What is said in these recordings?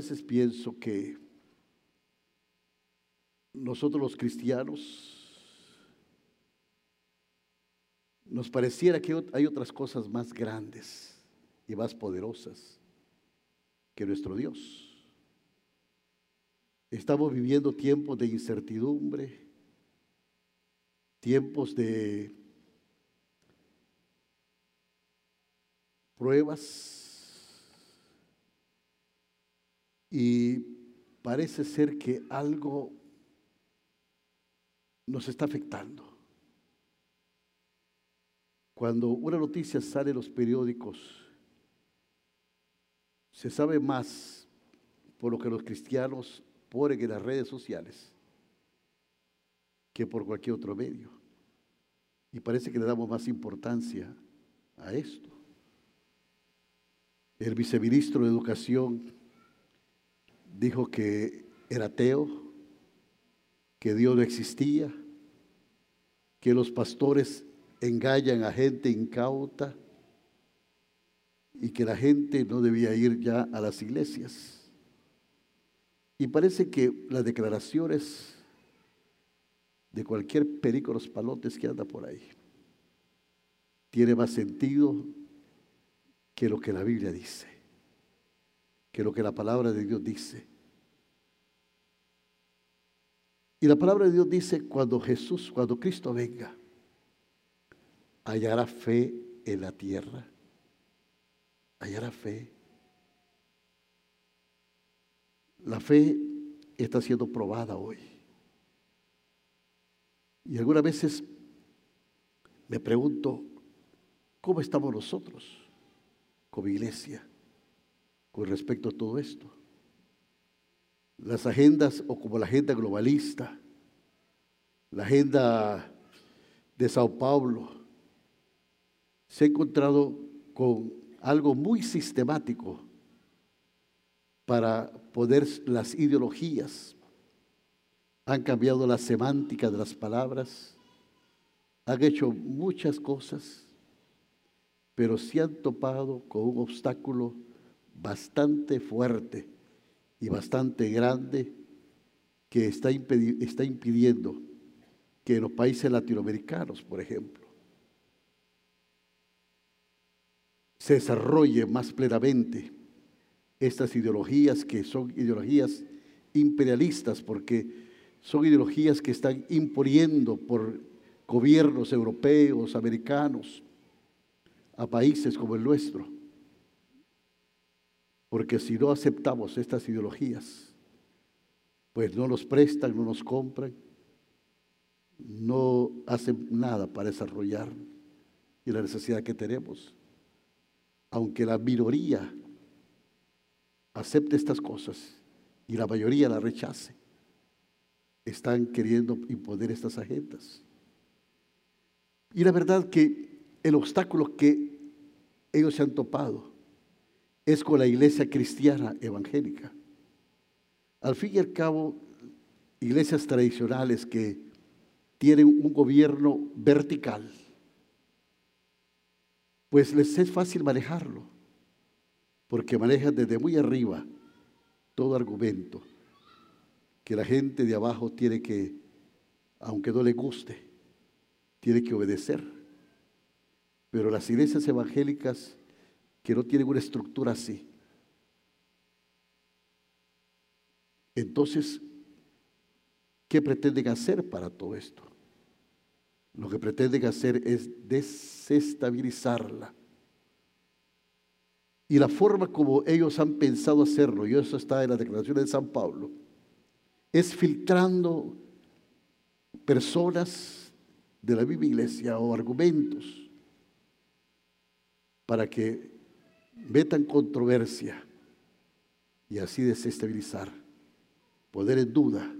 veces pienso que nosotros los cristianos nos pareciera que hay otras cosas más grandes y más poderosas que nuestro Dios. Estamos viviendo tiempos de incertidumbre, tiempos de pruebas y parece ser que algo nos está afectando. Cuando una noticia sale en los periódicos, se sabe más por lo que los cristianos ponen en las redes sociales que por cualquier otro medio. Y parece que le damos más importancia a esto. El viceministro de Educación dijo que era ateo, que Dios no existía, que los pastores engañan a gente incauta y que la gente no debía ir ya a las iglesias. Y parece que las declaraciones de cualquier los palotes que anda por ahí tiene más sentido que lo que la Biblia dice, que lo que la palabra de Dios dice. Y la palabra de Dios dice, cuando Jesús, cuando Cristo venga, hallará fe en la tierra, hallará fe. La fe está siendo probada hoy. Y algunas veces me pregunto, ¿cómo estamos nosotros como iglesia con respecto a todo esto? las agendas o como la agenda globalista, la agenda de Sao Paulo, se ha encontrado con algo muy sistemático para poder las ideologías. Han cambiado la semántica de las palabras, han hecho muchas cosas, pero se han topado con un obstáculo bastante fuerte y bastante grande que está, está impidiendo que en los países latinoamericanos, por ejemplo, se desarrolle más plenamente estas ideologías que son ideologías imperialistas, porque son ideologías que están imponiendo por gobiernos europeos, americanos, a países como el nuestro. Porque si no aceptamos estas ideologías, pues no nos prestan, no nos compran, no hacen nada para desarrollar y la necesidad que tenemos. Aunque la minoría acepte estas cosas y la mayoría la rechace, están queriendo imponer estas agendas. Y la verdad que el obstáculo que ellos se han topado es con la iglesia cristiana evangélica. Al fin y al cabo, iglesias tradicionales que tienen un gobierno vertical, pues les es fácil manejarlo, porque manejan desde muy arriba todo argumento que la gente de abajo tiene que, aunque no le guste, tiene que obedecer. Pero las iglesias evangélicas que no tienen una estructura así. Entonces, ¿qué pretenden hacer para todo esto? Lo que pretenden hacer es desestabilizarla. Y la forma como ellos han pensado hacerlo, y eso está en la declaración de San Pablo, es filtrando personas de la misma iglesia o argumentos para que metan controversia y así desestabilizar, poner en duda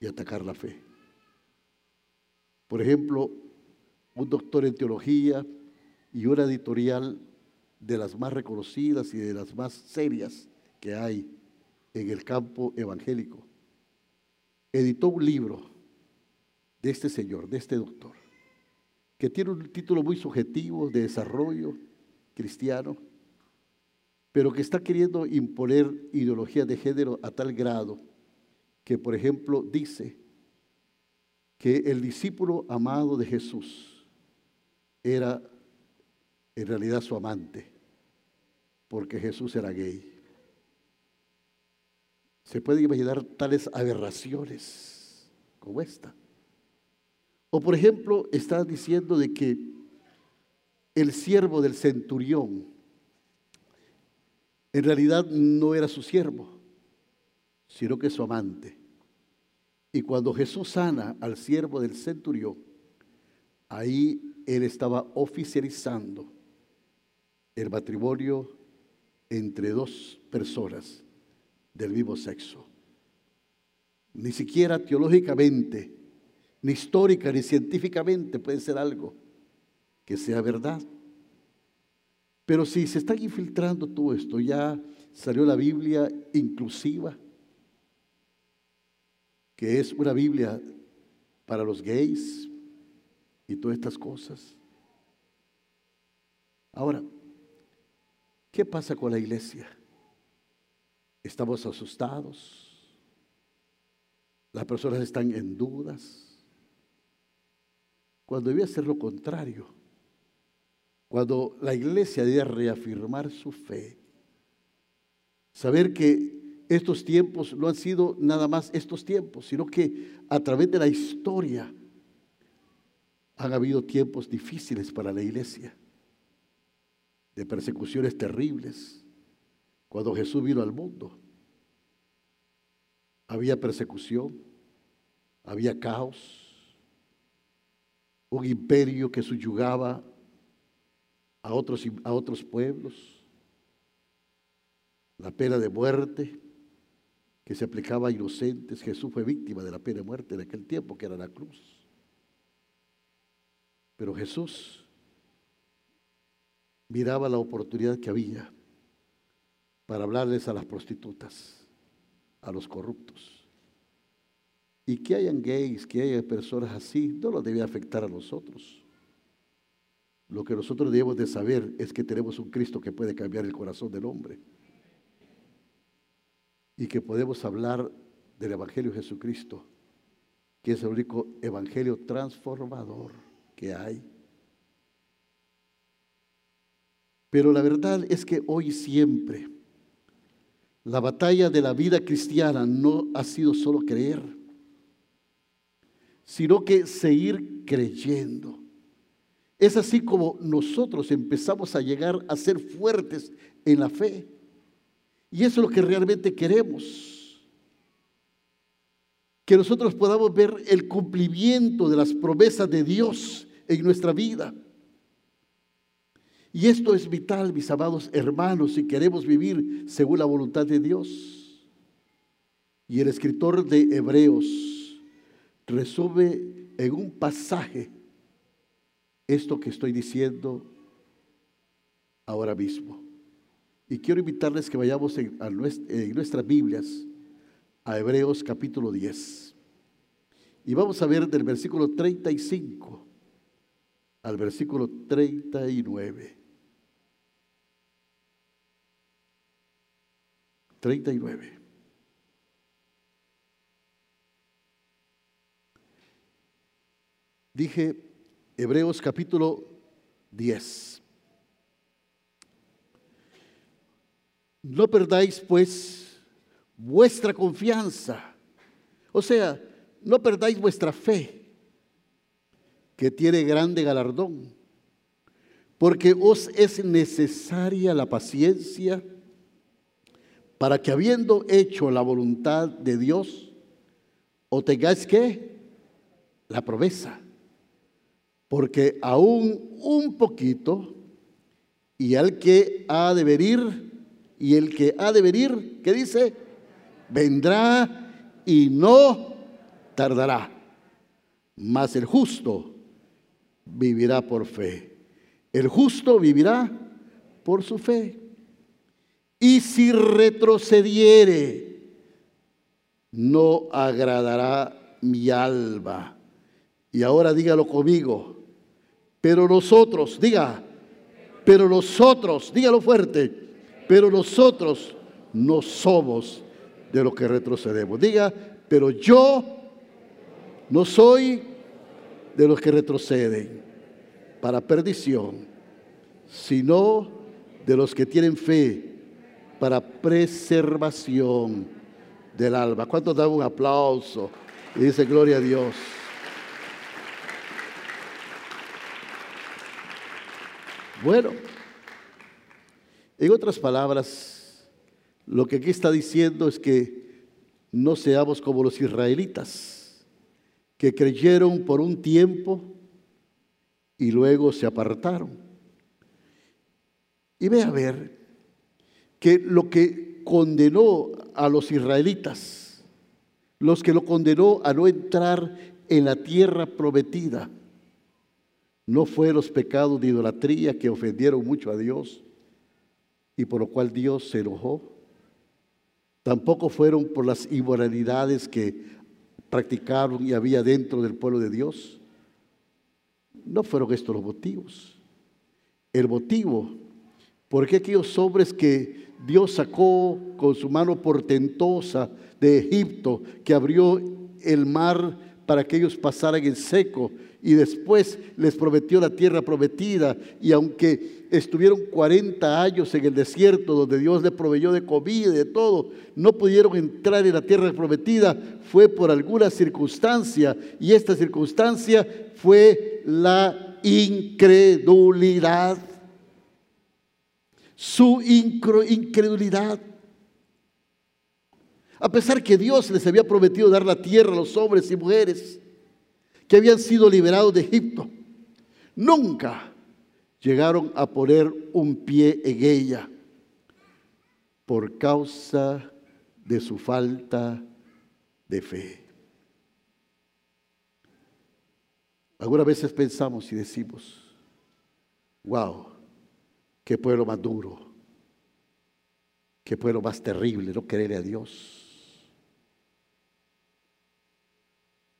y atacar la fe. Por ejemplo, un doctor en teología y una editorial de las más reconocidas y de las más serias que hay en el campo evangélico, editó un libro de este señor, de este doctor, que tiene un título muy subjetivo de desarrollo cristiano, pero que está queriendo imponer ideologías de género a tal grado que, por ejemplo, dice que el discípulo amado de Jesús era en realidad su amante, porque Jesús era gay. Se pueden imaginar tales aberraciones como esta. O por ejemplo, está diciendo de que el siervo del centurión en realidad no era su siervo, sino que su amante. Y cuando Jesús sana al siervo del centurión, ahí él estaba oficializando el matrimonio entre dos personas del mismo sexo. Ni siquiera teológicamente, ni histórica, ni científicamente puede ser algo que sea verdad. Pero si se está infiltrando todo esto, ya salió la Biblia inclusiva, que es una Biblia para los gays y todas estas cosas. Ahora, ¿qué pasa con la iglesia? Estamos asustados. Las personas están en dudas. Cuando debía ser lo contrario. Cuando la iglesia debía reafirmar su fe. Saber que estos tiempos no han sido nada más estos tiempos, sino que a través de la historia han habido tiempos difíciles para la iglesia, de persecuciones terribles, cuando Jesús vino al mundo. Había persecución, había caos, un imperio que subyugaba a otros, a otros pueblos, la pena de muerte que se aplicaba a inocentes. Jesús fue víctima de la pena de muerte en aquel tiempo, que era la cruz. Pero Jesús miraba la oportunidad que había para hablarles a las prostitutas, a los corruptos. Y que hayan gays, que haya personas así, no lo debe afectar a nosotros. Lo que nosotros debemos de saber es que tenemos un Cristo que puede cambiar el corazón del hombre. Y que podemos hablar del Evangelio Jesucristo, que es el único Evangelio transformador que hay. Pero la verdad es que hoy siempre la batalla de la vida cristiana no ha sido solo creer, sino que seguir creyendo. Es así como nosotros empezamos a llegar a ser fuertes en la fe. Y eso es lo que realmente queremos. Que nosotros podamos ver el cumplimiento de las promesas de Dios en nuestra vida. Y esto es vital, mis amados hermanos, si queremos vivir según la voluntad de Dios. Y el escritor de Hebreos resume en un pasaje esto que estoy diciendo ahora mismo. Y quiero invitarles que vayamos en, en nuestras Biblias a Hebreos capítulo 10. Y vamos a ver del versículo 35 al versículo 39. 39. Dije Hebreos capítulo 10. No perdáis pues vuestra confianza. O sea, no perdáis vuestra fe, que tiene grande galardón, porque os es necesaria la paciencia para que habiendo hecho la voluntad de Dios, tengáis que la promesa. Porque aún un poquito, y al que ha de venir, y el que ha de venir, ¿qué dice? Vendrá y no tardará. Mas el justo vivirá por fe. El justo vivirá por su fe. Y si retrocediere, no agradará mi alma. Y ahora dígalo conmigo. Pero nosotros, diga, pero nosotros, dígalo fuerte, pero nosotros no somos de los que retrocedemos. Diga, pero yo no soy de los que retroceden para perdición, sino de los que tienen fe para preservación del alma. ¿Cuántos dan un aplauso? Y dice, gloria a Dios. Bueno, en otras palabras, lo que aquí está diciendo es que no seamos como los israelitas, que creyeron por un tiempo y luego se apartaron. Y ve a ver que lo que condenó a los israelitas, los que lo condenó a no entrar en la tierra prometida, no fue los pecados de idolatría que ofendieron mucho a Dios y por lo cual Dios se enojó. Tampoco fueron por las inmoralidades que practicaron y había dentro del pueblo de Dios. No fueron estos los motivos. El motivo, porque aquellos hombres que Dios sacó con su mano portentosa de Egipto, que abrió el mar para que ellos pasaran en seco y después les prometió la tierra prometida y aunque estuvieron 40 años en el desierto donde Dios les proveyó de comida y de todo, no pudieron entrar en la tierra prometida, fue por alguna circunstancia y esta circunstancia fue la incredulidad. Su incredulidad. A pesar que Dios les había prometido dar la tierra a los hombres y mujeres, que habían sido liberados de Egipto, nunca llegaron a poner un pie en ella por causa de su falta de fe. Algunas veces pensamos y decimos, wow, qué pueblo más duro, qué pueblo más terrible, no quererle a Dios.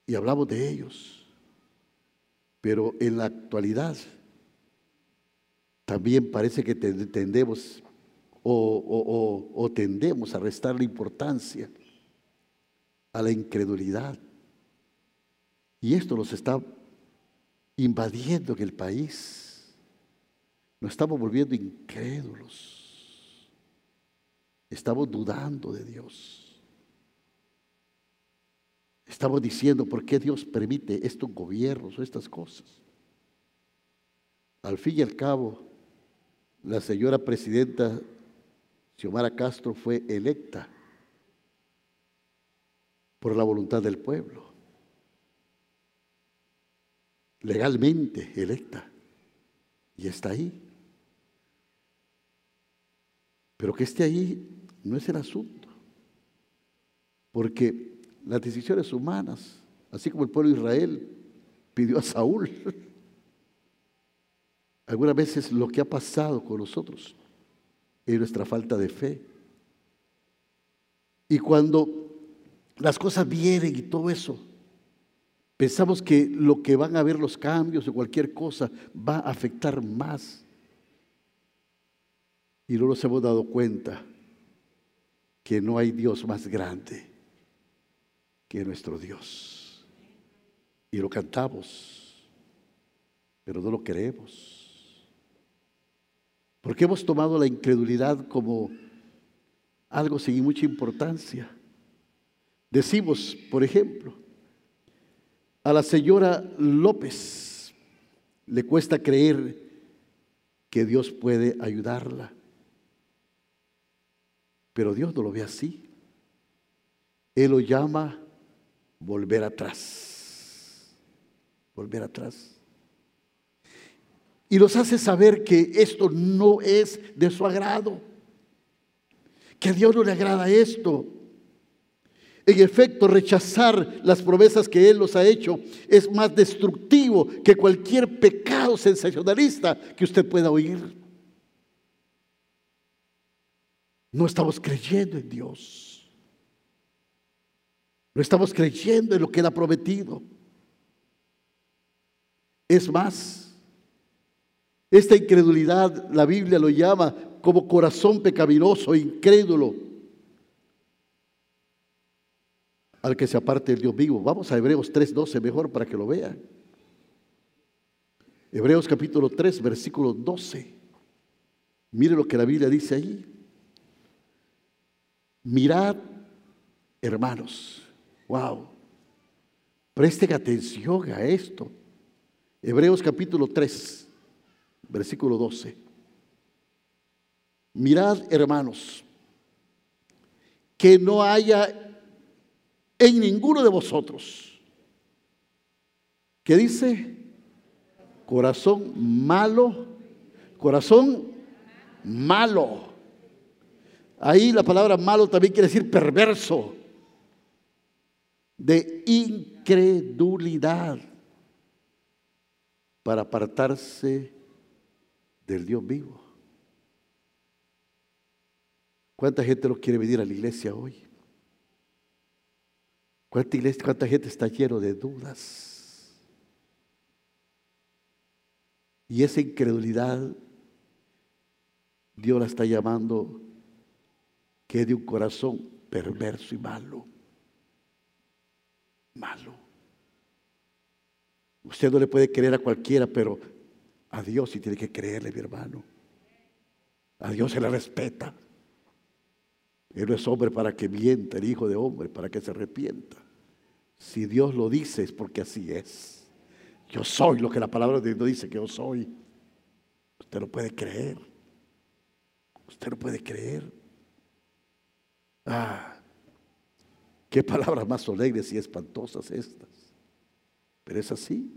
Y hablamos de ellos. Pero en la actualidad también parece que tendemos o, tendemos a restarle importancia a la incredulidad. Y esto nos está invadiendo en el país. Nos estamos volviendo incrédulos. Estamos dudando de Dios. Estamos diciendo por qué Dios permite estos gobiernos o estas cosas. Al fin y al cabo, la señora presidenta Xiomara Castro fue electa por la voluntad del pueblo, legalmente electa, y está ahí. Pero que esté ahí no es el asunto, porque las decisiones humanas, así como el pueblo de Israel pidió a Saúl. Algunas veces lo que ha pasado con nosotros es nuestra falta de fe. Y cuando las cosas vienen y todo eso, pensamos que lo que van a ver los cambios o cualquier cosa va a afectar más. Y no nos hemos dado cuenta que no hay Dios más grande que nuestro Dios. Y lo cantamos, pero no lo creemos. Porque hemos tomado la incredulidad como algo sin mucha importancia. Decimos, por ejemplo, a la señora López le cuesta creer que Dios puede ayudarla. Pero Dios no lo ve así. Él lo llama volver atrás, volver atrás. Y los hace saber que esto no es de su agrado, que a Dios no le agrada esto. En efecto, rechazar las promesas que Él nos ha hecho es más destructivo que cualquier pecado sensacionalista que usted pueda oír. No estamos creyendo en Dios. No estamos creyendo en lo que Él ha prometido. Es más, esta incredulidad la Biblia lo llama como corazón pecaminoso, incrédulo, al que se aparte del Dios vivo. Vamos a Hebreos 3.12 mejor para que lo vean. Hebreos capítulo 3, versículo 12. Mire lo que la Biblia dice ahí. Mirad, hermanos. Wow. Presten atención a esto. Hebreos capítulo 3, versículo 12. Mirad, hermanos, que no haya en ninguno de vosotros. ¿Qué dice? Corazón malo, corazón malo. Ahí la palabra malo también quiere decir perverso, de incredulidad, para apartarse del Dios vivo. ¿Cuánta gente no quiere venir a la iglesia hoy? ¿Cuánta, iglesia, cuánta gente está lleno de dudas? Y esa incredulidad, Dios la está llamando que es de un corazón perverso y malo. Malo. Usted no le puede creer a cualquiera, pero a Dios sí tiene que creerle, mi hermano. A Dios se le respeta. Él no es hombre para que mienta, el hijo de hombre para que se arrepienta. Si Dios lo dice es porque así es. Yo soy lo que la palabra de Dios dice que yo soy. Usted no puede creer. Usted no puede creer. Ah, qué palabras más solemnes y espantosas estas. Pero es así.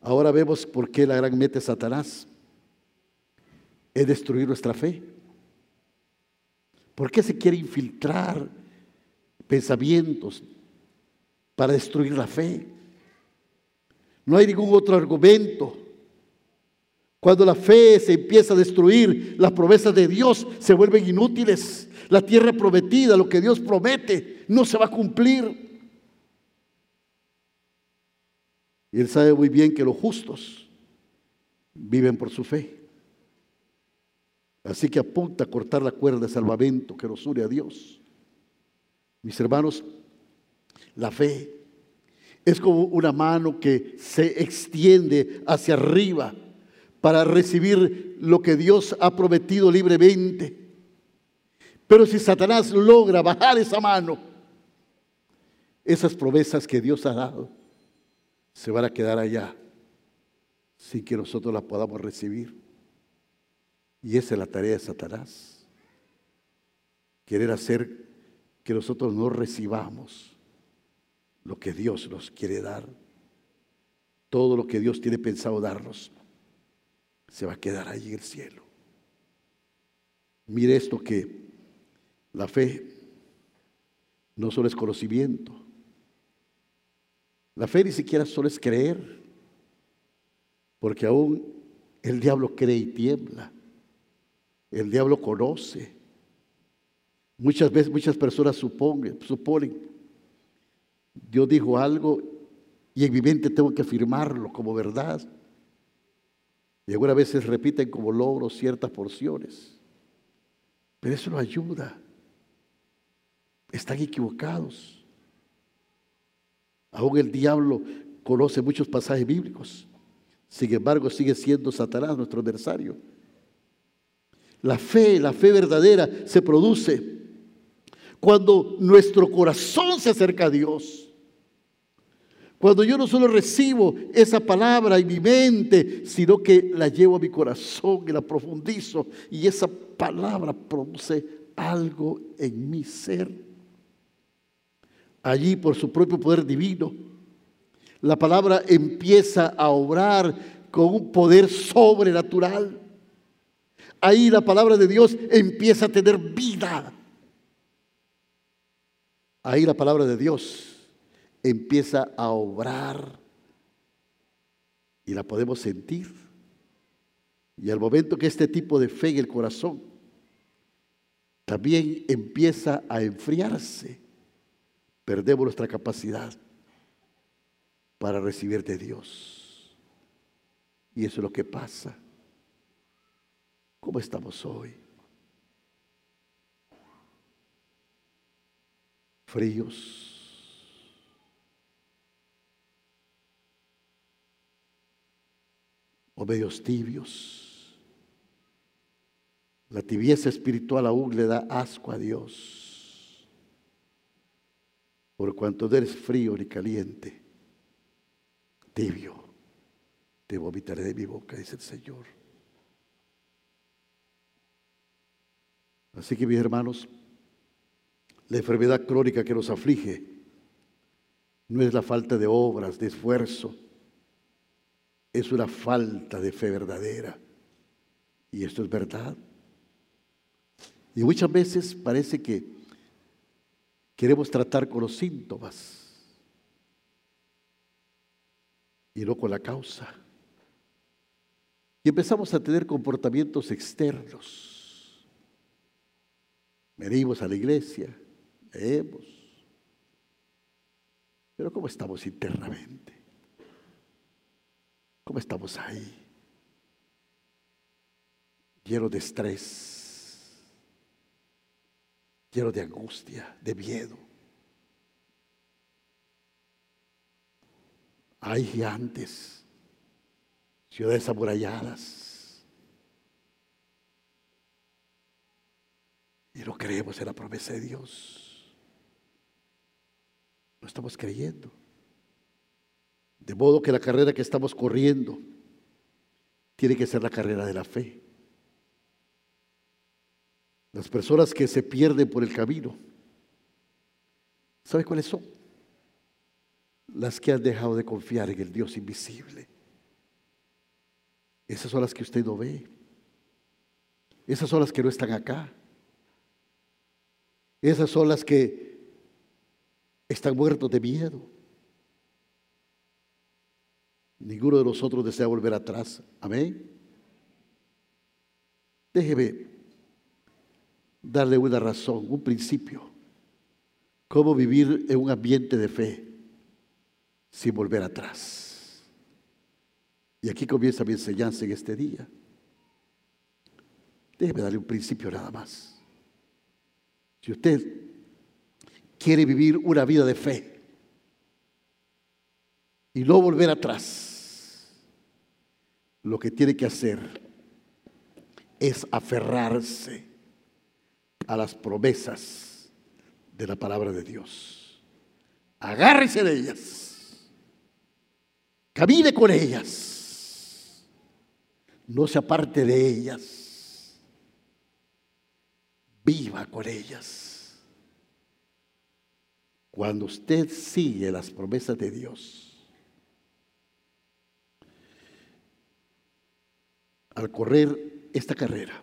Ahora vemos por qué la gran meta de Satanás es destruir nuestra fe. ¿Por qué se quiere infiltrar pensamientos para destruir la fe? No hay ningún otro argumento. Cuando la fe se empieza a destruir, las promesas de Dios se vuelven inútiles. La tierra prometida, lo que Dios promete, no se va a cumplir. Y él sabe muy bien que los justos viven por su fe. Así que apunta a cortar la cuerda de salvamento que nos une a Dios. Mis hermanos, la fe es como una mano que se extiende hacia arriba para recibir lo que Dios ha prometido libremente. Pero si Satanás logra bajar esa mano, esas promesas que Dios ha dado se van a quedar allá sin que nosotros las podamos recibir. Y esa es la tarea de Satanás. Querer hacer que nosotros no recibamos lo que Dios nos quiere dar. Todo lo que Dios tiene pensado darnos se va a quedar ahí en el cielo. Mire esto que la fe no solo es conocimiento. La fe ni siquiera solo es creer, porque aún el diablo cree y tiembla. El diablo conoce. Muchas veces, muchas personas suponen, suponen, Dios dijo algo y en mi mente tengo que afirmarlo como verdad. Y algunas veces repiten como logros ciertas porciones. Pero eso no ayuda. Están equivocados. Aún el diablo conoce muchos pasajes bíblicos. Sin embargo, sigue siendo Satanás nuestro adversario. La fe, la fe verdadera se produce cuando nuestro corazón se acerca a Dios. Cuando yo no solo recibo esa palabra en mi mente, sino que la llevo a mi corazón y la profundizo y esa palabra produce algo en mi ser. Allí por su propio poder divino, la palabra empieza a obrar con un poder sobrenatural. Ahí la palabra de Dios empieza a tener vida. Ahí la palabra de Dios empieza a obrar y la podemos sentir. Y al momento que este tipo de fe en el corazón también empieza a enfriarse, perdemos nuestra capacidad para recibir de Dios. Y eso es lo que pasa ¿Cómo estamos hoy? Fríos. O medios tibios. La tibieza espiritual aún le da asco a Dios. Por cuanto eres frío ni caliente, tibio, te vomitaré de mi boca, dice el Señor. Así que mis hermanos, la enfermedad crónica que nos aflige no es la falta de obras, de esfuerzo, es una falta de fe verdadera. Y esto es verdad. Y muchas veces parece que queremos tratar con los síntomas y no con la causa. Y empezamos a tener comportamientos externos. Venimos a la iglesia, leemos. Pero ¿cómo estamos internamente? ¿Cómo estamos ahí? Lleno de estrés, lleno de angustia, de miedo. Hay gigantes, ciudades amuralladas. Y no creemos en la promesa de Dios. No estamos creyendo. De modo que la carrera que estamos corriendo tiene que ser la carrera de la fe. Las personas que se pierden por el camino, ¿sabe cuáles son? Las que han dejado de confiar en el Dios invisible. Esas son las que usted no ve. Esas son las que no están acá. Esas son las que están muertos de miedo. Ninguno de nosotros desea volver atrás. Amén. Déjeme darle una razón, un principio. Cómo vivir en un ambiente de fe sin volver atrás. Y aquí comienza mi enseñanza en este día. Déjeme darle un principio nada más. Si usted quiere vivir una vida de fe y no volver atrás, lo que tiene que hacer es aferrarse a las promesas de la palabra de Dios. Agárrese de ellas. Camine con ellas. No se aparte de ellas. Viva con ellas. Cuando usted sigue las promesas de Dios, al correr esta carrera,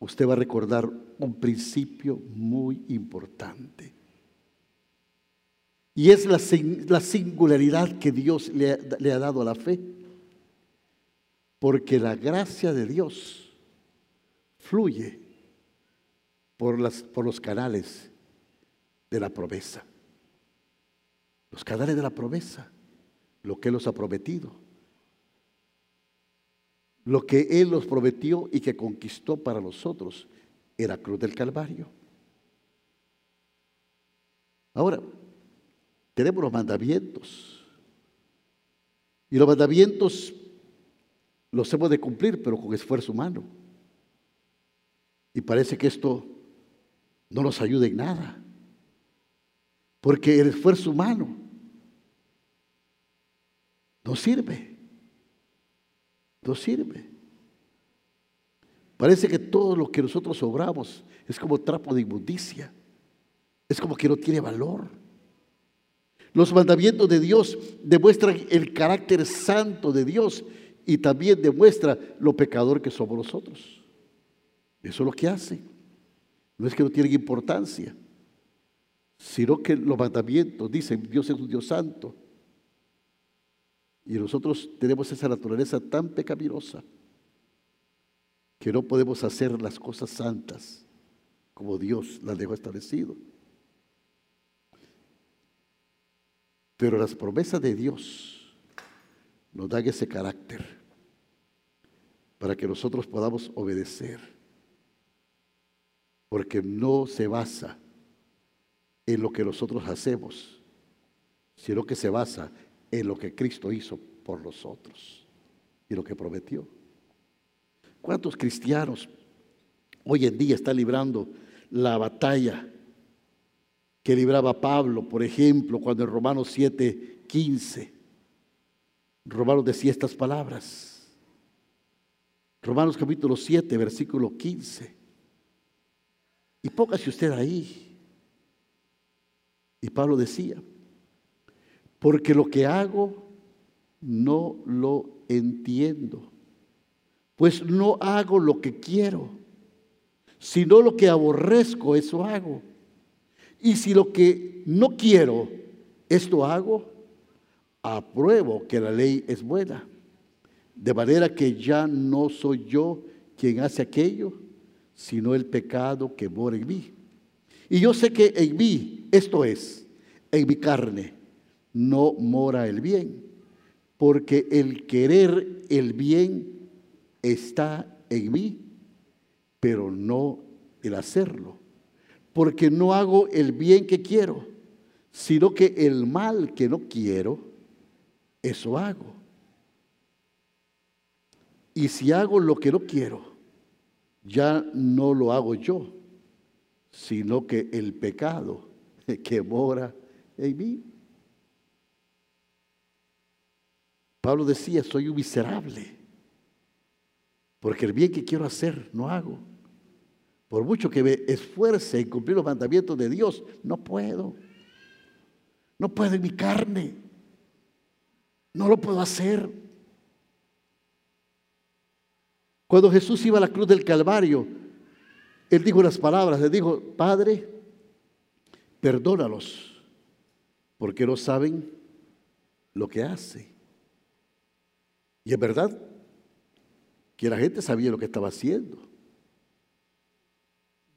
usted va a recordar un principio muy importante. Y es la, singularidad que Dios le, ha dado a la fe. Porque la gracia de Dios fluye por, las, por los canales de la promesa. Los canales de la promesa, lo que Él nos ha prometido lo que Él nos prometió y que conquistó para nosotros era cruz del Calvario. Ahora, tenemos los mandamientos. Y los mandamientos los hemos de cumplir, pero con esfuerzo humano. Y parece que esto no nos ayuda en nada. Porque el esfuerzo humano no sirve no sirve. Parece que todo lo que nosotros obramos es como trapo de inmundicia. Es como que no tiene valor. Los mandamientos de Dios demuestran el carácter santo de Dios y también demuestra lo pecador que somos nosotros. Eso es lo que hace. No es que no tienen importancia, sino que los mandamientos dicen Dios es un Dios santo y nosotros tenemos esa naturaleza tan pecaminosa que no podemos hacer las cosas santas como Dios las dejó establecido. Pero las promesas de Dios nos dan ese carácter para que nosotros podamos obedecer. Porque no se basa en lo que nosotros hacemos, sino que se basa en lo que Cristo hizo por nosotros y lo que prometió. ¿Cuántos cristianos hoy en día están librando la batalla que libraba Pablo, por ejemplo, cuando en Romanos 7, 15, Romanos decía estas palabras. Romanos capítulo 7, versículo 15. Y póngase usted ahí. Y Pablo decía, porque lo que hago no lo entiendo, pues no hago lo que quiero, sino lo que aborrezco, eso hago. Y si lo que no quiero, esto hago, apruebo que la ley es buena. De manera que ya no soy yo quien hace aquello, sino el pecado que mora en mí. Y yo sé que en mí, esto es, en mi carne, no mora el bien, porque el querer el bien está en mí, pero no el hacerlo porque no hago el bien que quiero, sino que el mal que no quiero, eso hago. Y si hago lo que no quiero, ya no lo hago yo, sino que el pecado que mora en mí. Pablo decía, soy un miserable, porque el bien que quiero hacer no hago por mucho que me esfuerce en cumplir los mandamientos de Dios, no puedo. No puedo en mi carne. No lo puedo hacer. Cuando Jesús iba a la cruz del Calvario, Él dijo las palabras, le dijo, Padre, perdónalos, porque no saben lo que hace. Y es verdad que la gente sabía lo que estaba haciendo.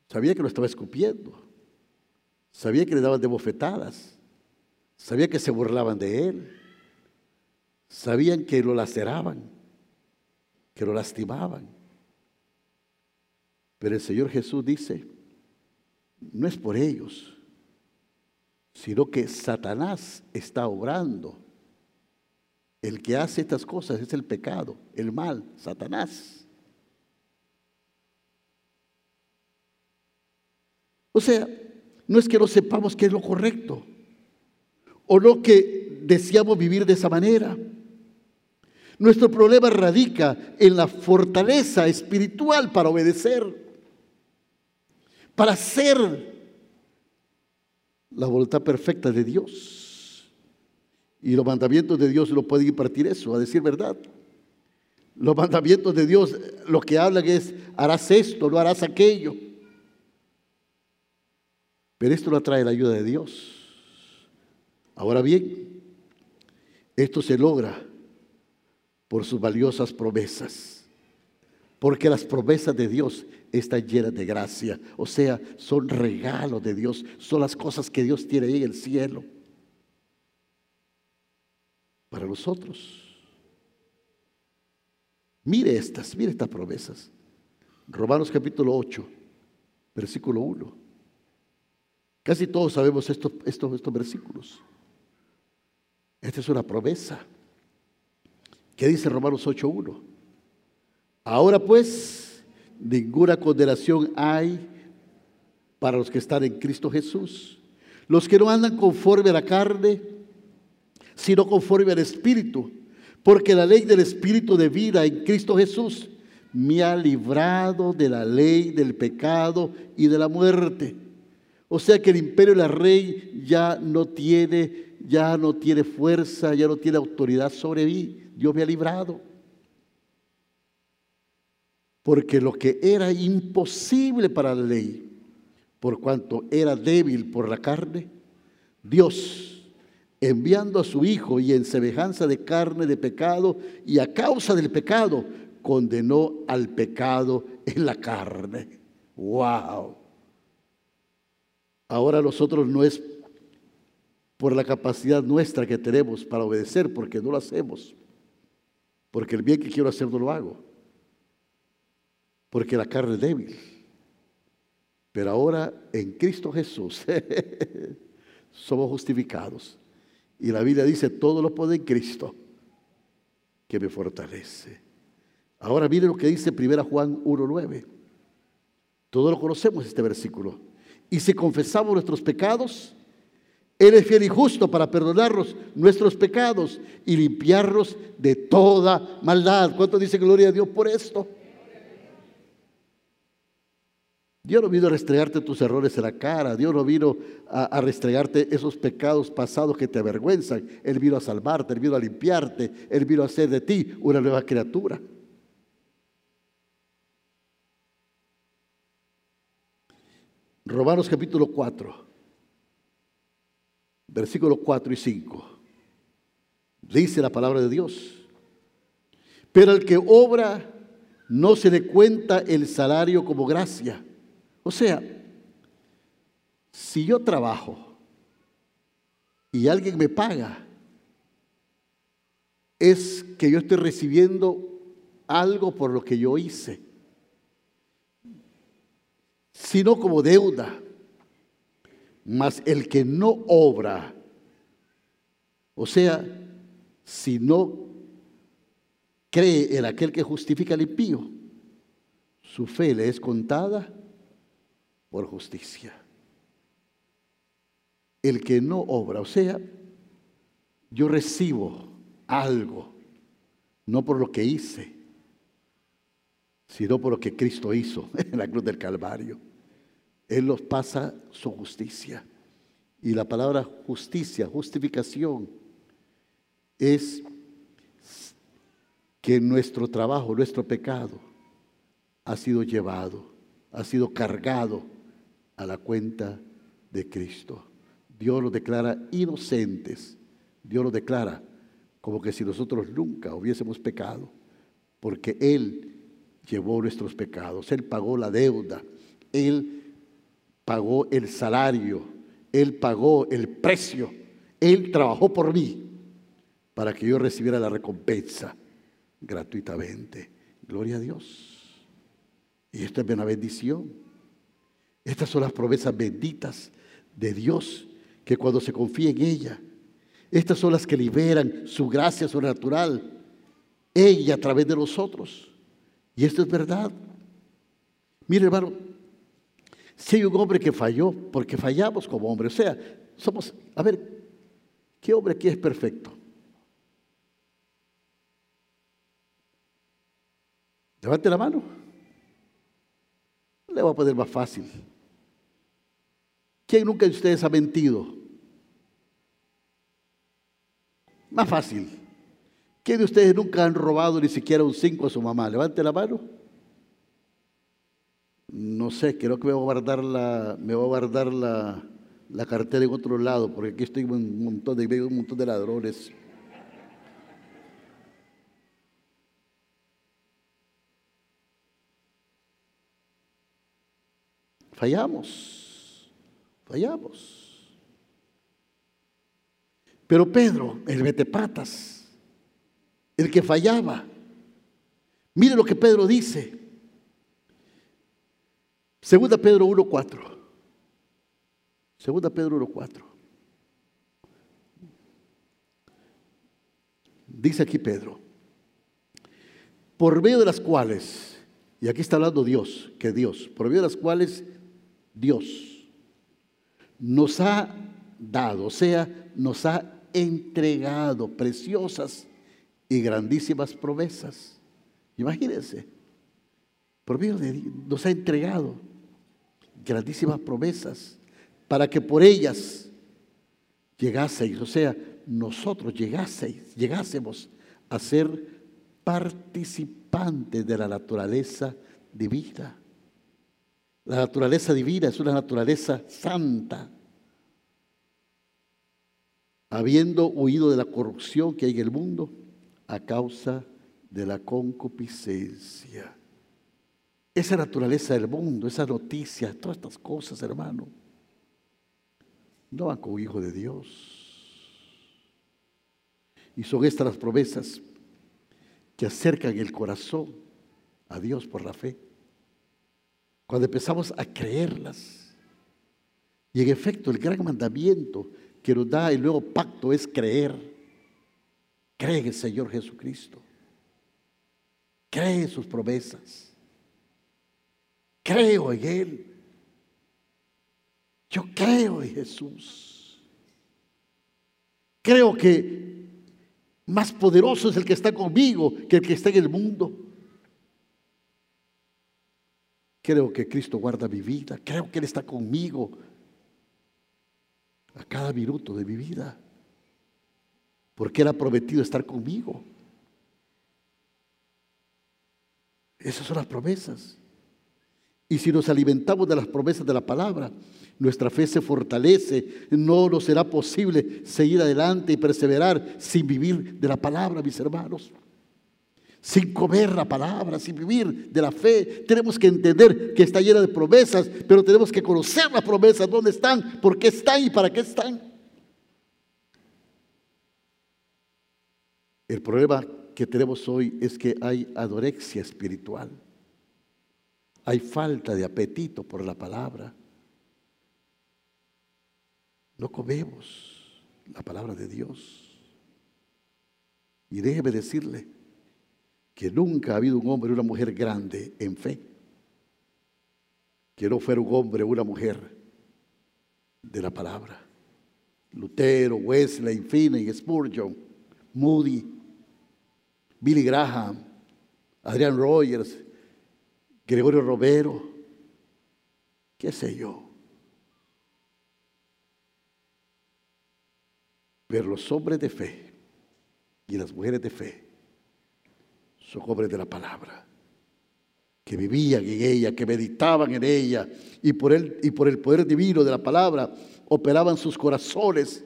Sabía que lo estaba escupiendo. Sabía que le daban de bofetadas. Sabía que se burlaban de él. Sabían que lo laceraban, que lo lastimaban. Pero el Señor Jesús dice, no es por ellos, sino que Satanás está obrando. El que hace estas cosas es el pecado, el mal, Satanás. O sea, no es que no sepamos qué es lo correcto o no que deseamos vivir de esa manera. Nuestro problema radica en la fortaleza espiritual para obedecer, para hacer la voluntad perfecta de Dios. Y los mandamientos de Dios lo pueden impartir eso, a decir verdad. Los mandamientos de Dios lo que hablan es, harás esto, no harás aquello. Pero esto lo trae la ayuda de Dios. Ahora bien, esto se logra por sus valiosas promesas. Porque las promesas de Dios están llenas de gracia. O sea, son regalos de Dios. Son las cosas que Dios tiene ahí en el cielo. Para nosotros. Mire estas, mire estas promesas. Romanos capítulo 8, versículo 1. Casi todos sabemos estos, estos, estos versículos. Esta es una promesa. ¿Qué dice Romanos 8.1? Ahora pues, ninguna condenación hay para los que están en Cristo Jesús. Los que no andan conforme a la carne, sino conforme al Espíritu. Porque la ley del Espíritu de vida en Cristo Jesús me ha librado de la ley del pecado y de la muerte. O sea que el imperio de la rey ya no tiene, ya no tiene fuerza, ya no tiene autoridad sobre mí. Dios me ha librado. Porque lo que era imposible para la ley, por cuanto era débil por la carne, Dios, enviando a su Hijo y en semejanza de carne de pecado, y a causa del pecado, condenó al pecado en la carne. ¡Wow! Ahora nosotros no es por la capacidad nuestra que tenemos para obedecer, porque no lo hacemos. Porque el bien que quiero hacer no lo hago, porque la carne es débil. Pero ahora en Cristo Jesús somos justificados. Y la Biblia dice, todo lo puede Cristo que me fortalece. Ahora mire lo que dice 1 Juan 1.9. Todos lo conocemos este versículo. Y si confesamos nuestros pecados, Él es fiel y justo para perdonarnos nuestros pecados y limpiarnos de toda maldad. ¿Cuánto dice gloria a Dios por esto? Dios no vino a restregarte tus errores en la cara, Dios no vino a, restregarte esos pecados pasados que te avergüenzan. Él vino a salvarte, Él vino a limpiarte, Él vino a hacer de ti una nueva criatura. Romanos capítulo 4, versículos 4 y 5. Dice la palabra de Dios. Pero al que obra no se le cuenta el salario como gracia o sea, si yo trabajo y alguien me paga, es que yo estoy recibiendo algo por lo que yo hice, sino como deuda. Mas el que no obra, o sea, si no cree en aquel que justifica el impío, su fe le es contada por justicia. El que no obra, o sea, yo recibo algo, no por lo que hice, sino por lo que Cristo hizo en la cruz del Calvario. Él nos pasa su justicia. Y la palabra justicia, justificación, es que nuestro trabajo, nuestro pecado, ha sido llevado, ha sido cargado a la cuenta de Cristo. Dios los declara inocentes. Dios los declara como que si nosotros nunca hubiésemos pecado, porque Él llevó nuestros pecados, Él pagó la deuda, Él pagó el salario, Él pagó el precio, Él trabajó por mí para que yo recibiera la recompensa gratuitamente. Gloria a Dios. Y esto es una bendición. Estas son las promesas benditas de Dios, que cuando se confía en ella, estas son las que liberan su gracia sobrenatural, ella a través de nosotros. Y esto es verdad. Mire, hermano, si hay un hombre que falló, porque fallamos como hombre, o sea, somos, a ver, ¿qué hombre aquí es perfecto? Levante la mano. Le voy a poner más fácil. ¿Quién nunca de ustedes ha mentido? Más fácil. ¿Quién de ustedes nunca han robado ni siquiera un 5 a su mamá? Levante la mano. No sé, creo que me voy a guardar la, me voy a guardar la, la cartera en otro lado, porque aquí estoy un montón de, un montón de ladrones. Fallamos. Fallamos. Pero Pedro, el metepatas, el que fallaba, mire lo que Pedro dice. Segunda Pedro 1.4. Segunda Pedro 1.4. Dice aquí Pedro, por medio de las cuales, y aquí está hablando Dios, que Dios, por medio de las cuales Dios nos ha dado, o sea, nos ha entregado preciosas y grandísimas promesas. Imagínense, por medio de nos ha entregado grandísimas promesas para que por ellas llegaseis, o sea, nosotros llegaseis, llegásemos a ser participantes de la naturaleza divina. La naturaleza divina es una naturaleza santa. Habiendo huido de la corrupción que hay en el mundo a causa de la concupiscencia. Esa naturaleza del mundo, esa noticia, todas estas cosas, hermano, no van como hijo de Dios. Y son estas las promesas que acercan el corazón a Dios por la fe. Cuando empezamos a creerlas. Y en efecto, el gran mandamiento que nos da el nuevo pacto es creer. Cree en el Señor Jesucristo. Cree en sus promesas. Creo en Él. Yo creo en Jesús. Creo que más poderoso es el que está conmigo que el que está en el mundo. Creo que Cristo guarda mi vida. Creo que Él está conmigo a cada minuto de mi vida. Porque Él ha prometido estar conmigo. Esas son las promesas. Y si nos alimentamos de las promesas de la palabra, nuestra fe se fortalece. No nos será posible seguir adelante y perseverar sin vivir de la palabra, mis hermanos. Sin comer la palabra, sin vivir de la fe. Tenemos que entender que está llena de promesas, pero tenemos que conocer las promesas, dónde están, por qué están y para qué están. El problema que tenemos hoy es que hay adorexia espiritual. Hay falta de apetito por la palabra. No comemos la palabra de Dios. Y déjeme decirle que nunca ha habido un hombre o una mujer grande en fe que no fuera un hombre o una mujer de la palabra. Lutero, Wesley, Finney, Spurgeon, Moody, Billy Graham, Adrian Rogers, Gregorio Romero, qué sé yo. Pero los hombres de fe y las mujeres de fe son hombres de la palabra, que vivían en ella, que meditaban en ella y por, él, y por el poder divino de la palabra operaban sus corazones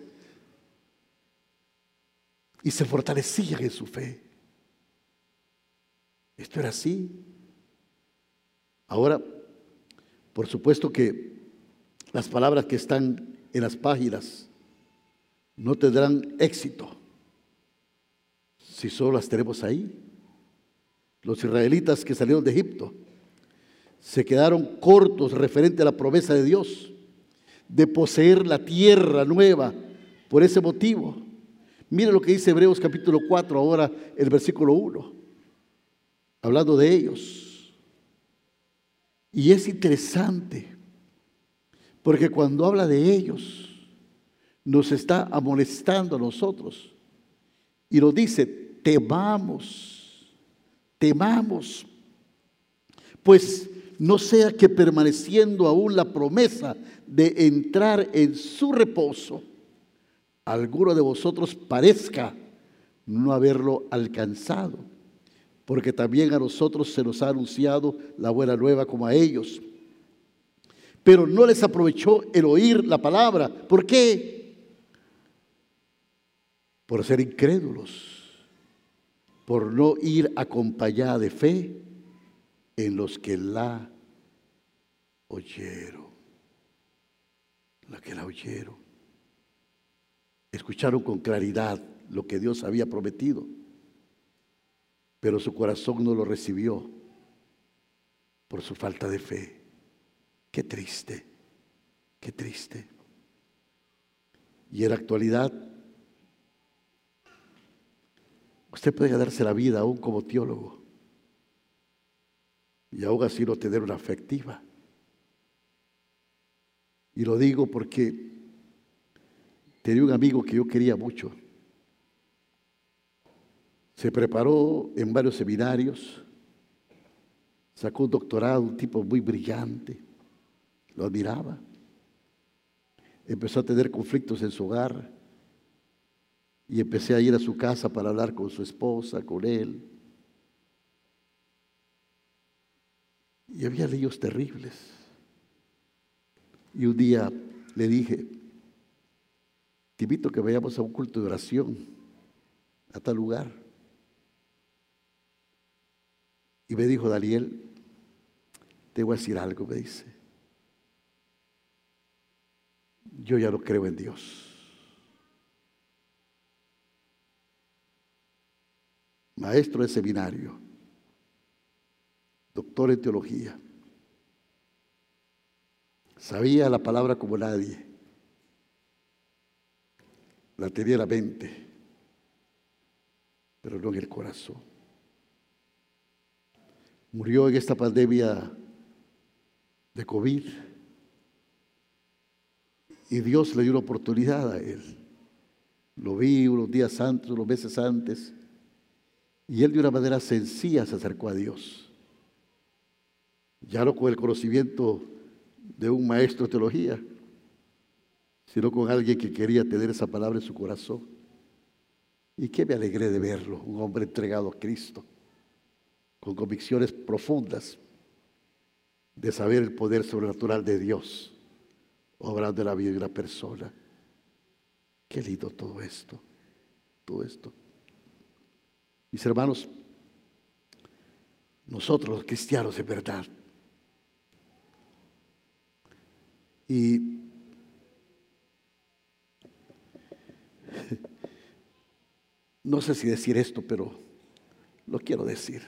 y se fortalecían en su fe. Esto era así. Ahora, por supuesto que las palabras que están en las páginas no tendrán éxito si solo las tenemos ahí. Los israelitas que salieron de Egipto se quedaron cortos referente a la promesa de Dios de poseer la tierra nueva por ese motivo. Mira lo que dice Hebreos capítulo 4, ahora el versículo 1, hablando de ellos. Y es interesante, porque cuando habla de ellos, nos está amonestando a nosotros. Y nos dice, temamos, temamos, pues no sea que permaneciendo aún la promesa de entrar en su reposo, alguno de vosotros parezca no haberlo alcanzado, porque también a nosotros se nos ha anunciado la buena nueva como a ellos. Pero no les aprovechó el oír la palabra. ¿Por qué? por ser incrédulos, por no ir acompañada de fe en los que la oyeron, la que la oyeron. Escucharon con claridad lo que Dios había prometido, pero su corazón no lo recibió por su falta de fe. Qué triste, qué triste. Y en la actualidad Usted puede ganarse la vida aún como teólogo y aún así no tener una afectiva. Y lo digo porque tenía un amigo que yo quería mucho. Se preparó en varios seminarios, sacó un doctorado, un tipo muy brillante, lo admiraba. Empezó a tener conflictos en su hogar, y empecé a ir a su casa para hablar con su esposa, con él. Y había líos terribles. Y un día le dije, te invito a que vayamos a un culto de oración a tal lugar. Y me dijo Daniel, te voy a decir algo, me dice. Yo ya no creo en Dios. Maestro de seminario, doctor en teología. Sabía la palabra como nadie. La tenía en la mente, pero no en el corazón. Murió en esta pandemia de COVID y Dios le dio una oportunidad a él. Lo vi unos días antes, unos meses antes, y él de una manera sencilla se acercó a Dios. Ya no con el conocimiento de un maestro de teología, sino con alguien que quería tener esa palabra en su corazón. Y que me alegré de verlo, un hombre entregado a Cristo, con convicciones profundas de saber el poder sobrenatural de Dios, obrando en la vida de una persona. Qué lindo todo esto, todo esto. Mis hermanos, nosotros los cristianos de verdad, y no sé si decir esto, pero lo quiero decir.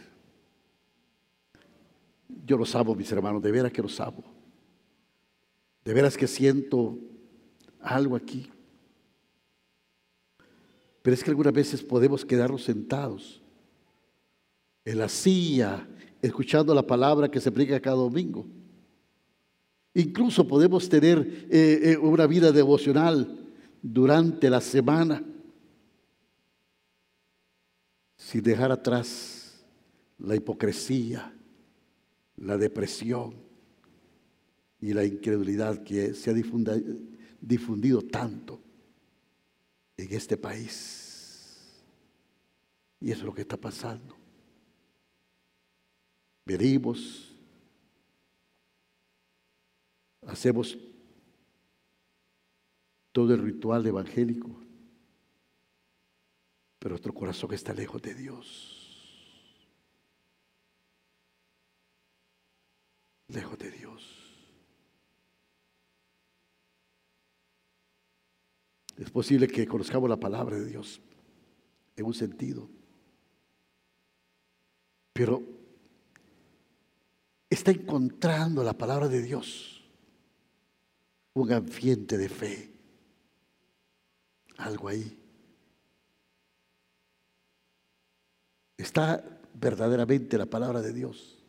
Yo los amo, mis hermanos, de veras que los amo. De veras que siento algo aquí. Pero es que algunas veces podemos quedarnos sentados en la silla, escuchando la palabra que se predica cada domingo. Incluso podemos tener eh, eh, una vida devocional durante la semana sin dejar atrás la hipocresía, la depresión y la incredulidad que se ha difundido tanto en este país. Y eso es lo que está pasando. Venimos, hacemos todo el ritual evangélico, pero nuestro corazón está lejos de Dios. Lejos de Dios. Es posible que conozcamos la palabra de Dios en un sentido, pero está encontrando la palabra de Dios un ambiente de fe, algo ahí. Está verdaderamente la palabra de Dios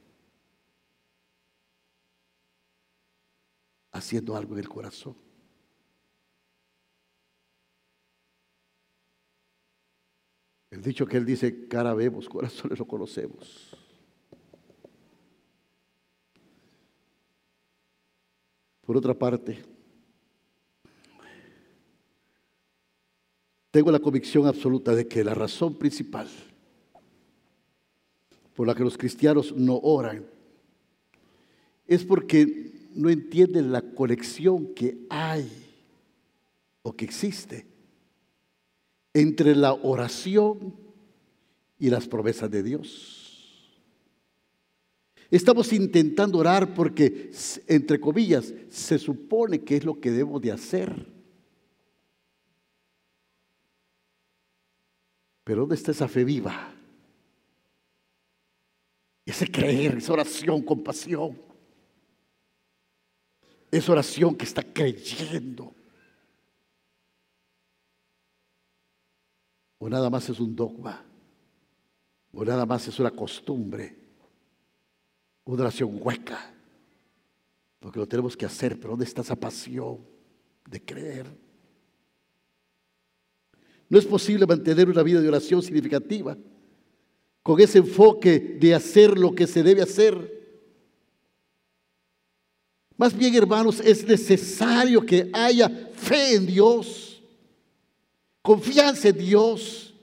haciendo algo en el corazón. Dicho que él dice, cara vemos, corazones lo conocemos. Por otra parte, tengo la convicción absoluta de que la razón principal por la que los cristianos no oran es porque no entienden la conexión que hay o que existe entre la oración y las promesas de Dios. Estamos intentando orar porque, entre comillas, se supone que es lo que debemos de hacer. Pero ¿dónde está esa fe viva? Ese creer, esa oración con pasión. Esa oración que está creyendo. O nada más es un dogma. O nada más es una costumbre. Una oración hueca. Porque lo tenemos que hacer. Pero ¿dónde está esa pasión de creer? No es posible mantener una vida de oración significativa con ese enfoque de hacer lo que se debe hacer. Más bien, hermanos, es necesario que haya fe en Dios, confianza en Dios,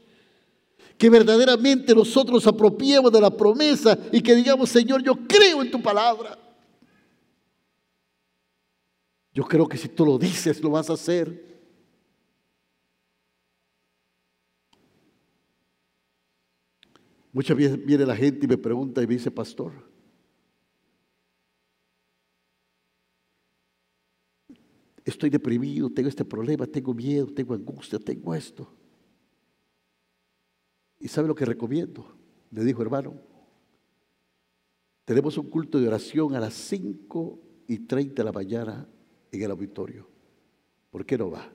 que verdaderamente nosotros apropiemos de la promesa y que digamos, Señor, yo creo en tu palabra. Yo creo que si tú lo dices, lo vas a hacer. Muchas veces viene la gente y me pregunta y me dice, pastor, estoy deprimido, tengo este problema, tengo miedo, tengo angustia, tengo esto. ¿Y sabe lo que recomiendo? Le dijo, hermano, tenemos un culto de oración a las 5 y 30 de la mañana en el auditorio. ¿Por qué no va?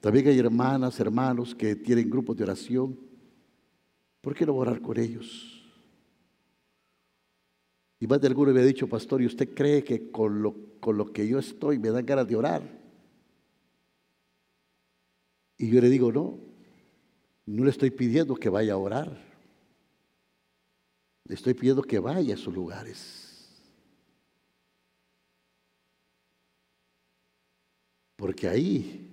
También hay hermanas, hermanos que tienen grupos de oración. ¿Por qué no orar con ellos? Y más de alguno me ha dicho, pastor, ¿y usted cree que con lo, con lo que yo estoy me dan ganas de orar? Y yo le digo, no, no le estoy pidiendo que vaya a orar. Le estoy pidiendo que vaya a sus lugares. Porque ahí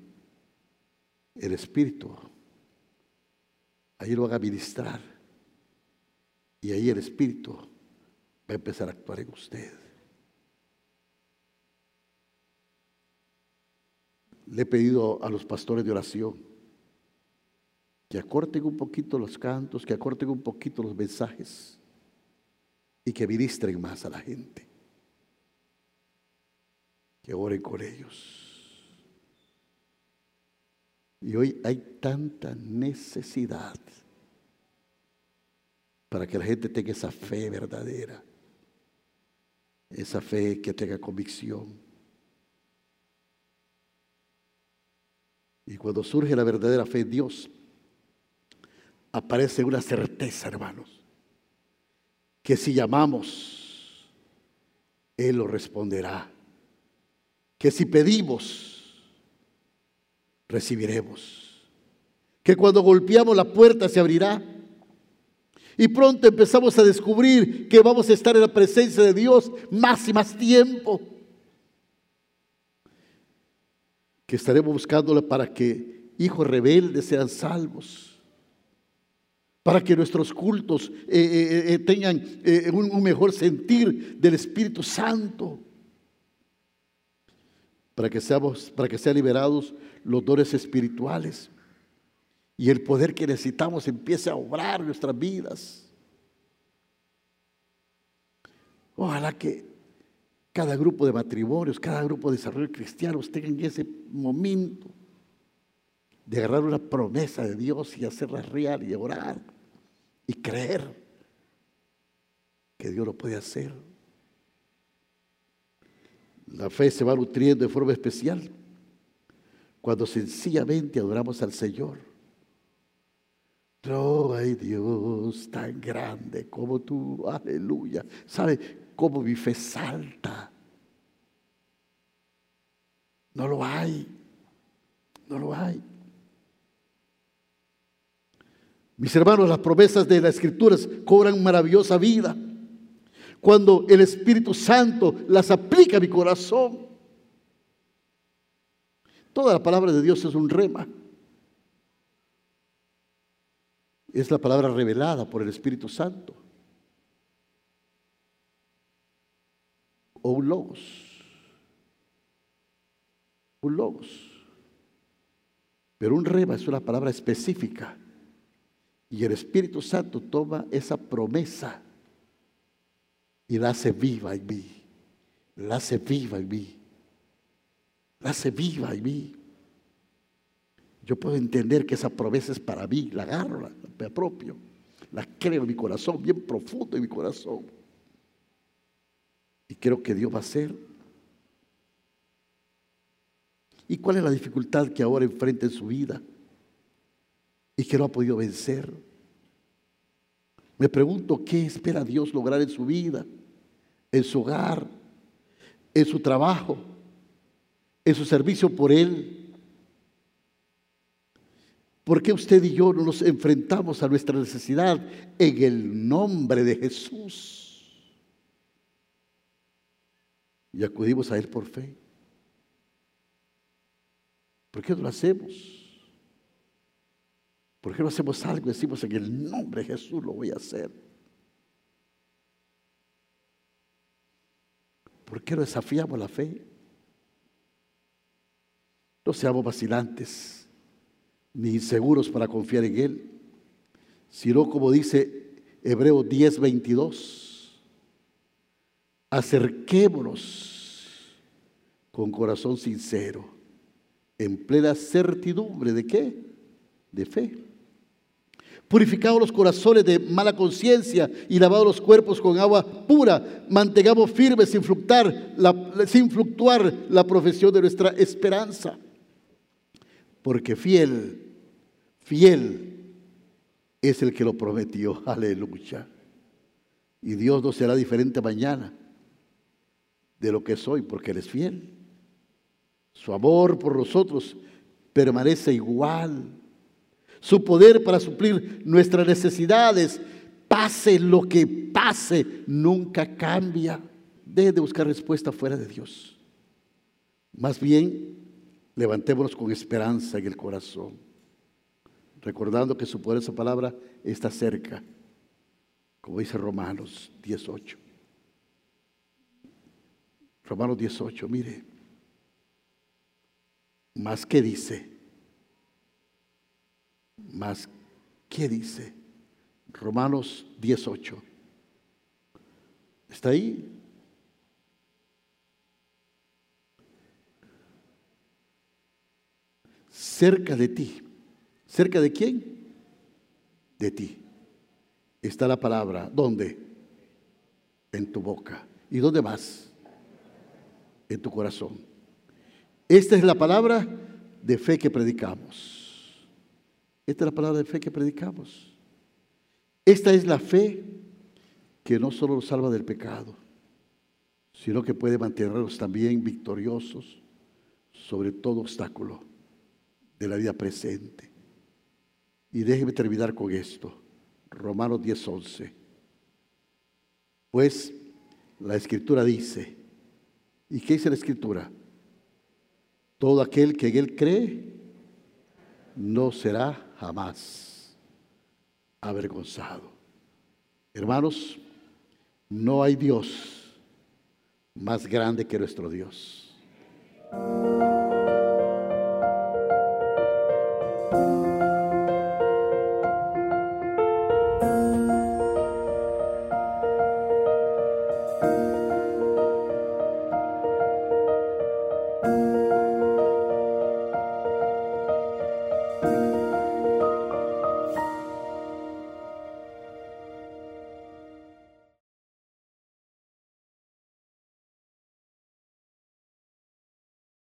el Espíritu, ahí lo van a ministrar. Y ahí el Espíritu va a empezar a actuar en usted. Le he pedido a los pastores de oración que acorten un poquito los cantos, que acorten un poquito los mensajes y que ministren más a la gente. Que oren con ellos. Y hoy hay tanta necesidad para que la gente tenga esa fe verdadera, esa fe que tenga convicción. Y cuando surge la verdadera fe en Dios, aparece una certeza, hermanos, que si llamamos, Él lo responderá. Que si pedimos, recibiremos. Que cuando golpeamos la puerta se abrirá. Y pronto empezamos a descubrir que vamos a estar en la presencia de Dios más y más tiempo. Que estaremos buscándole para que hijos rebeldes sean salvos para que nuestros cultos eh, eh, eh, tengan un, mejor sentir del Espíritu Santo, para que, seamos, para que sean liberados los dones espirituales y el poder que necesitamos empiece a obrar nuestras vidas. Ojalá que cada grupo de matrimonios, cada grupo de desarrollo cristianos tengan ese momento de agarrar una promesa de Dios y hacerla real y orar y creer que Dios lo puede hacer. La fe se va nutriendo de forma especial cuando sencillamente adoramos al Señor. Oh, ay Dios, tan grande como tú, aleluya. ¿Sabe cómo mi fe salta? No lo hay, no lo hay. Mis hermanos, las promesas de las escrituras cobran maravillosa vida cuando el Espíritu Santo las aplica a mi corazón. Toda la palabra de Dios es un rema. Es la palabra revelada por el Espíritu Santo. O un logos. Un logos. Pero un rema es una palabra específica y el Espíritu Santo toma esa promesa y la hace viva en mí. La hace viva en mí. La hace viva en mí. Yo puedo entender que esa promesa es para mí. La agarro, la, me apropio. La creo en mi corazón, bien profundo en mi corazón. Y creo que Dios va a hacer. ¿Y cuál es la dificultad que ahora enfrenta en su vida? y que no ha podido vencer. Me pregunto qué espera Dios lograr en su vida, en su hogar, en su trabajo, en su servicio por Él. ¿Por qué usted y yo no nos enfrentamos a nuestra necesidad en el nombre de Jesús? Y acudimos a Él por fe. ¿Por qué no lo hacemos? ¿Por qué no hacemos algo y decimos en el nombre de Jesús lo voy a hacer? ¿Por qué no desafiamos la fe? No seamos vacilantes ni inseguros para confiar en Él, sino como dice Hebreo 10, 22, acerquémonos con corazón sincero, en plena certidumbre de qué? De fe Purificados los corazones de mala conciencia y lavados los cuerpos con agua pura, mantengamos firmes sin fluctuar, la, sin fluctuar la profesión de nuestra esperanza. Porque fiel, fiel es el que lo prometió. Aleluya. Y Dios no será diferente mañana de lo que es hoy, porque Él es fiel. Su amor por nosotros permanece igual. Su poder para suplir nuestras necesidades, pase lo que pase, nunca cambia. Deje de buscar respuesta fuera de Dios. Más bien, levantémonos con esperanza en el corazón, recordando que su poderosa palabra está cerca, como dice Romanos 18. Romanos 18, mire, más que dice, más que dice, Romanos 18. ¿Está ahí? Cerca de ti. ¿Cerca de quién? De ti. Está la palabra. ¿Dónde? En tu boca. ¿Y dónde más? En tu corazón. Esta es la palabra de fe que predicamos. Esta es la palabra de fe que predicamos. Esta es la fe que no solo nos salva del pecado, sino que puede mantenernos también victoriosos sobre todo obstáculo de la vida presente. Y déjeme terminar con esto. Romanos 10:11. Pues la escritura dice, ¿y qué dice la escritura? Todo aquel que en él cree no será jamás avergonzado. Hermanos, no hay Dios más grande que nuestro Dios.